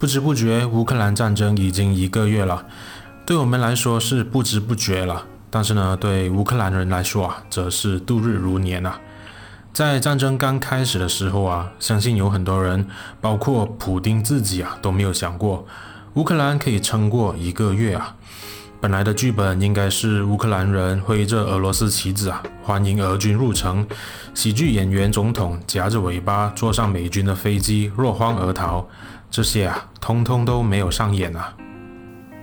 不知不觉，乌克兰战争已经一个月了。对我们来说是不知不觉了，但是呢，对乌克兰人来说啊，则是度日如年啊。在战争刚开始的时候啊，相信有很多人，包括普丁自己啊，都没有想过乌克兰可以撑过一个月啊。本来的剧本应该是乌克兰人挥着俄罗斯旗子啊，欢迎俄军入城，喜剧演员总统夹着尾巴坐上美军的飞机落荒而逃。这些啊，通通都没有上演啊！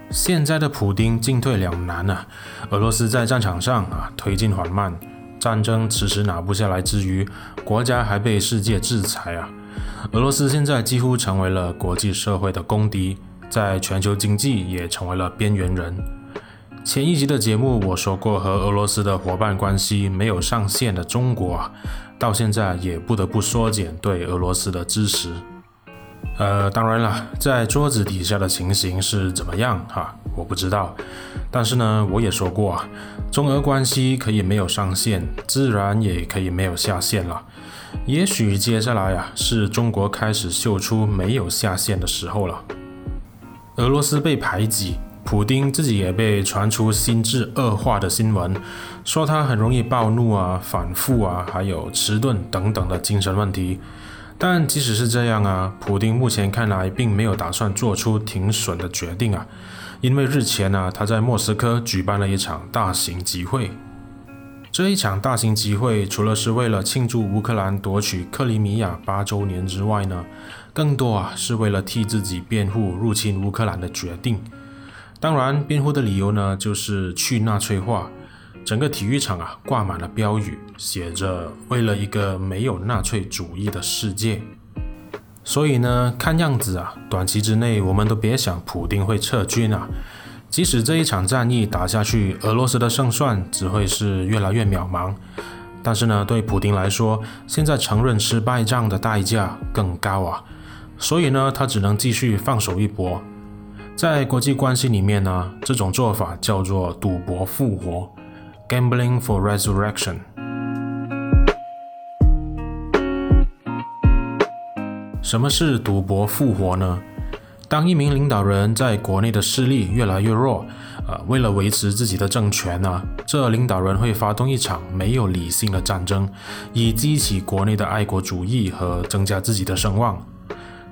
现在的普丁进退两难啊，俄罗斯在战场上啊推进缓慢，战争迟迟拿不下来之余，国家还被世界制裁啊！俄罗斯现在几乎成为了国际社会的公敌，在全球经济也成为了边缘人。前一集的节目我说过，和俄罗斯的伙伴关系没有上限的中国啊，到现在也不得不缩减对俄罗斯的支持。呃，当然了，在桌子底下的情形是怎么样哈？我不知道。但是呢，我也说过啊，中俄关系可以没有上限，自然也可以没有下限了。也许接下来啊，是中国开始秀出没有下限的时候了。俄罗斯被排挤，普丁自己也被传出心智恶化的新闻，说他很容易暴怒啊、反复啊，还有迟钝等等的精神问题。但即使是这样啊，普丁目前看来并没有打算做出停损的决定啊，因为日前呢，他在莫斯科举办了一场大型集会。这一场大型集会除了是为了庆祝乌克兰夺取克里米亚八周年之外呢，更多啊是为了替自己辩护入侵乌克兰的决定。当然，辩护的理由呢，就是去纳粹化。整个体育场啊，挂满了标语，写着“为了一个没有纳粹主义的世界”。所以呢，看样子啊，短期之内我们都别想普丁会撤军啊。即使这一场战役打下去，俄罗斯的胜算只会是越来越渺茫。但是呢，对普丁来说，现在承认失败仗的代价更高啊。所以呢，他只能继续放手一搏。在国际关系里面呢，这种做法叫做赌博复活。Gambling for resurrection。什么是赌博复活呢？当一名领导人在国内的势力越来越弱，呃，为了维持自己的政权呢，这领导人会发动一场没有理性的战争，以激起国内的爱国主义和增加自己的声望。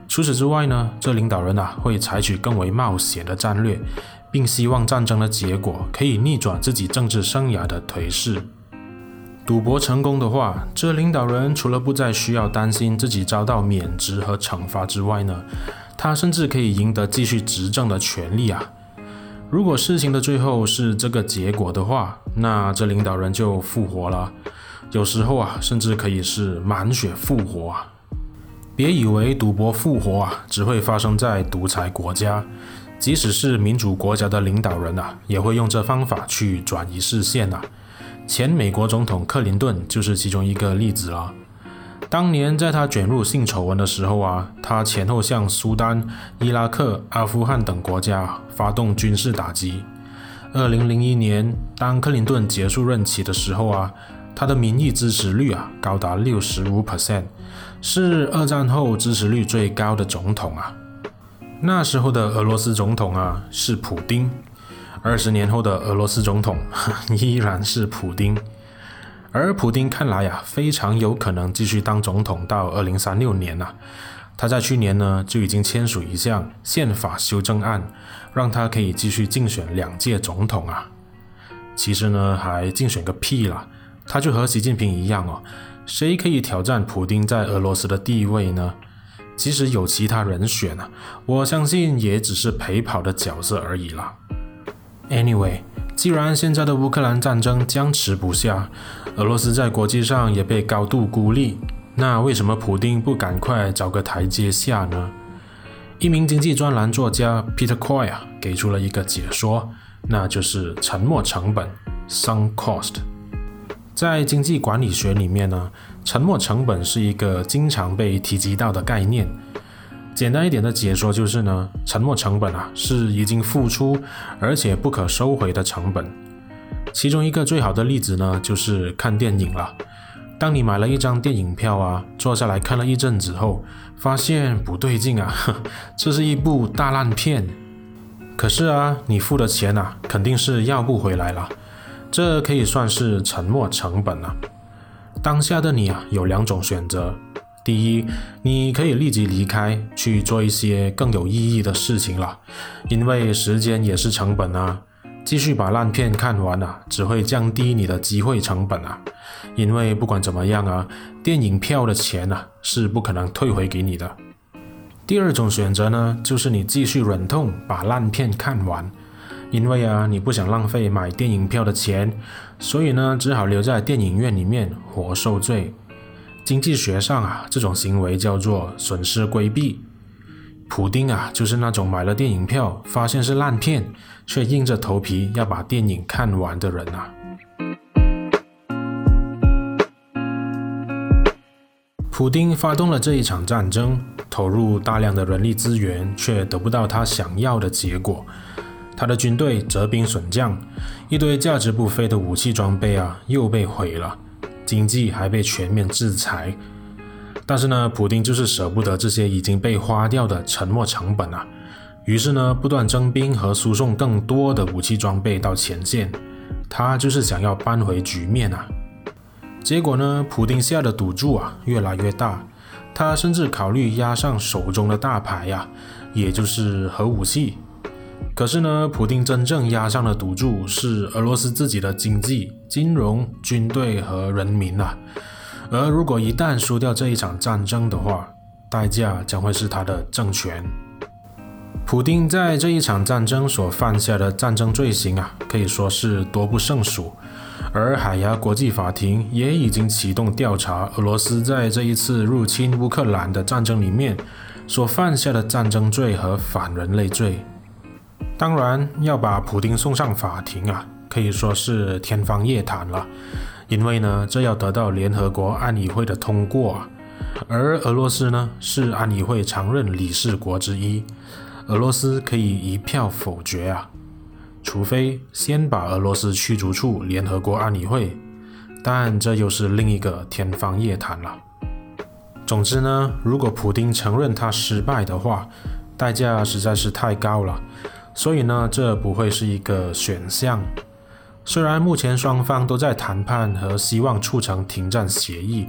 除此之外呢，这领导人啊会采取更为冒险的战略。并希望战争的结果可以逆转自己政治生涯的颓势。赌博成功的话，这领导人除了不再需要担心自己遭到免职和惩罚之外呢，他甚至可以赢得继续执政的权利啊。如果事情的最后是这个结果的话，那这领导人就复活了。有时候啊，甚至可以是满血复活啊。别以为赌博复活啊，只会发生在独裁国家。即使是民主国家的领导人啊，也会用这方法去转移视线啊。前美国总统克林顿就是其中一个例子了。当年在他卷入性丑闻的时候啊，他前后向苏丹、伊拉克、阿富汗等国家发动军事打击。二零零一年，当克林顿结束任期的时候啊，他的民意支持率啊高达六十五 percent，是二战后支持率最高的总统啊。那时候的俄罗斯总统啊是普丁，二十年后的俄罗斯总统 依然是普丁，而普丁看来呀、啊、非常有可能继续当总统到二零三六年呐、他在去年呢就已经签署一项宪法修正案，让他可以继续竞选两届总统啊。其实呢还竞选个屁啦，他就和习近平一样哦，谁可以挑战普丁在俄罗斯的地位呢？即使有其他人选啊，我相信也只是陪跑的角色而已啦。Anyway，既然现在的乌克兰战争僵持不下，俄罗斯在国际上也被高度孤立，那为什么普丁不赶快找个台阶下呢？一名经济专栏作家 Peter Coy 啊，给出了一个解说，那就是沉没成本 （sunk cost）。在经济管理学里面呢，沉没成本是一个经常被提及到的概念。简单一点的解说就是呢，沉没成本啊是已经付出而且不可收回的成本。其中一个最好的例子呢，就是看电影了。当你买了一张电影票啊，坐下来看了一阵子后，发现不对劲啊，这是一部大烂片。可是啊，你付的钱啊，肯定是要不回来了。这可以算是沉没成本啊。当下的你啊，有两种选择：第一，你可以立即离开，去做一些更有意义的事情了，因为时间也是成本啊。继续把烂片看完啊，只会降低你的机会成本啊。因为不管怎么样啊，电影票的钱啊是不可能退回给你的。第二种选择呢，就是你继续忍痛把烂片看完，因为啊你不想浪费买电影票的钱，所以呢只好留在电影院里面活受罪。经济学上啊，这种行为叫做损失规避。普丁啊，就是那种买了电影票，发现是烂片，却硬着头皮要把电影看完的人啊。普丁发动了这一场战争，投入大量的人力资源，却得不到他想要的结果。他的军队折兵损将，一堆价值不菲的武器装备啊，又被毁了，经济还被全面制裁。但是呢，普丁就是舍不得这些已经被花掉的沉没成本啊，于是呢，不断征兵和输送更多的武器装备到前线，他就是想要扳回局面啊。结果呢，普丁下的赌注啊越来越大，他甚至考虑押上手中的大牌呀、啊，也就是核武器。可是呢，普丁真正押上的赌注是俄罗斯自己的经济、金融、军队和人民啊。而如果一旦输掉这一场战争的话，代价将会是他的政权。普丁在这一场战争所犯下的战争罪行啊，可以说是多不胜数。而海牙国际法庭也已经启动调查俄罗斯在这一次入侵乌克兰的战争里面所犯下的战争罪和反人类罪。当然，要把普丁送上法庭啊，可以说是天方夜谭了。因为呢，这要得到联合国安理会的通过啊，而俄罗斯呢是安理会常任理事国之一，俄罗斯可以一票否决啊，除非先把俄罗斯驱逐出联合国安理会，但这又是另一个天方夜谭了。总之呢，如果普丁承认他失败的话，代价实在是太高了，所以呢，这不会是一个选项。虽然目前双方都在谈判和希望促成停战协议，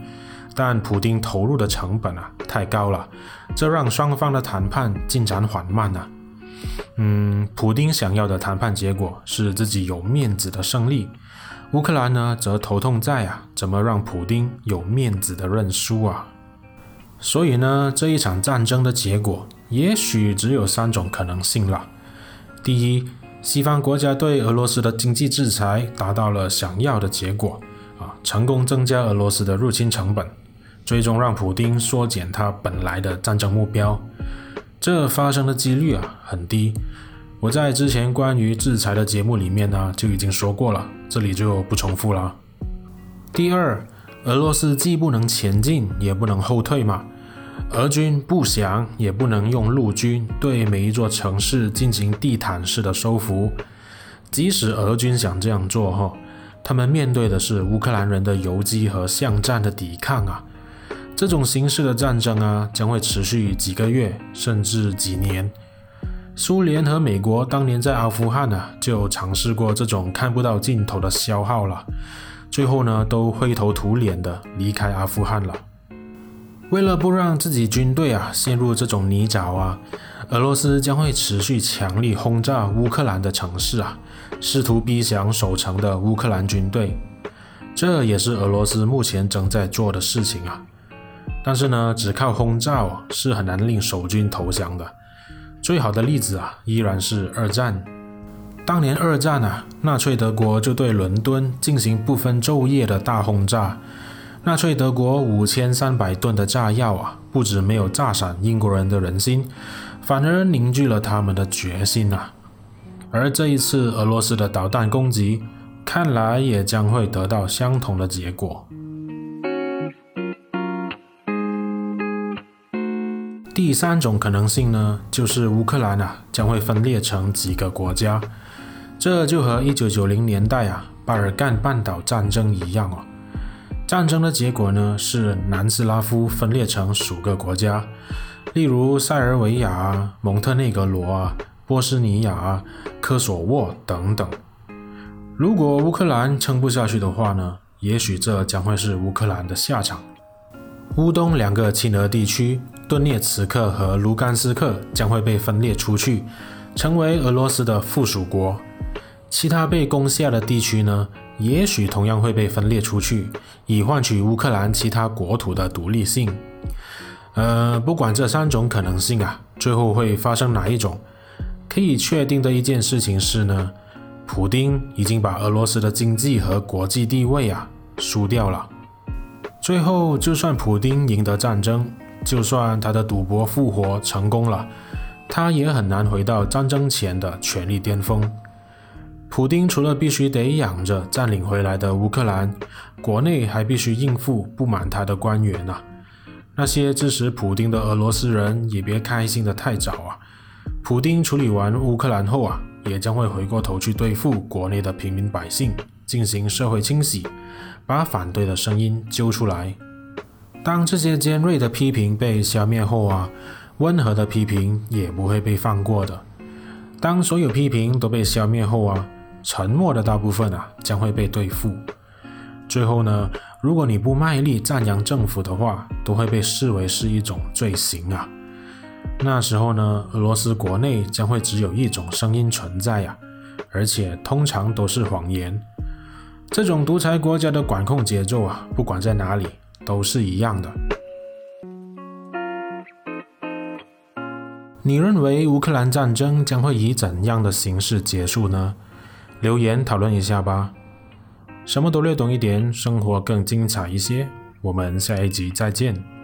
但普丁投入的成本啊太高了，这让双方的谈判进展缓慢啊。嗯，普丁想要的谈判结果是自己有面子的胜利，乌克兰呢则头痛在啊怎么让普丁有面子的认输啊。所以呢，这一场战争的结果也许只有三种可能性了。第一。西方国家对俄罗斯的经济制裁达到了想要的结果，啊，成功增加俄罗斯的入侵成本，最终让普丁缩减他本来的战争目标。这发生的几率啊很低。我在之前关于制裁的节目里面呢就已经说过了，这里就不重复了。第二，俄罗斯既不能前进，也不能后退嘛。俄军不想也不能用陆军对每一座城市进行地毯式的收复，即使俄军想这样做，哈，他们面对的是乌克兰人的游击和巷战的抵抗啊。这种形式的战争啊，将会持续几个月甚至几年。苏联和美国当年在阿富汗啊，就尝试过这种看不到尽头的消耗了，最后呢，都灰头土脸的离开阿富汗了。为了不让自己军队啊陷入这种泥沼啊，俄罗斯将会持续强力轰炸乌克兰的城市啊，试图逼降守城的乌克兰军队。这也是俄罗斯目前正在做的事情啊。但是呢，只靠轰炸是很难令守军投降的。最好的例子啊，依然是二战。当年二战啊，纳粹德国就对伦敦进行不分昼夜的大轰炸。纳粹德国五千三百吨的炸药啊，不止没有炸散英国人的人心，反而凝聚了他们的决心啊。而这一次俄罗斯的导弹攻击，看来也将会得到相同的结果。第三种可能性呢，就是乌克兰啊将会分裂成几个国家，这就和一九九零年代啊巴尔干半岛战争一样哦。战争的结果呢，是南斯拉夫分裂成数个国家，例如塞尔维亚、蒙特内格罗啊、波斯尼亚、科索沃等等。如果乌克兰撑不下去的话呢，也许这将会是乌克兰的下场。乌东两个亲俄地区顿涅茨克和卢甘斯克将会被分裂出去，成为俄罗斯的附属国。其他被攻下的地区呢，也许同样会被分裂出去，以换取乌克兰其他国土的独立性。呃，不管这三种可能性啊，最后会发生哪一种，可以确定的一件事情是呢，普丁已经把俄罗斯的经济和国际地位啊输掉了。最后，就算普丁赢得战争，就算他的赌博复活成功了，他也很难回到战争前的权力巅峰。普丁除了必须得养着占领回来的乌克兰，国内还必须应付不满他的官员啊。那些支持普丁的俄罗斯人也别开心得太早啊。普丁处理完乌克兰后啊，也将会回过头去对付国内的平民百姓，进行社会清洗。把反对的声音揪出来。当这些尖锐的批评被消灭后啊，温和的批评也不会被放过的。当所有批评都被消灭后啊，沉默的大部分啊将会被对付。最后呢，如果你不卖力赞扬政府的话，都会被视为是一种罪行啊。那时候呢，俄罗斯国内将会只有一种声音存在呀，而且通常都是谎言。这种独裁国家的管控节奏啊，不管在哪里都是一样的。你认为乌克兰战争将会以怎样的形式结束呢？留言讨论一下吧。什么都略懂一点，生活更精彩一些。我们下一集再见。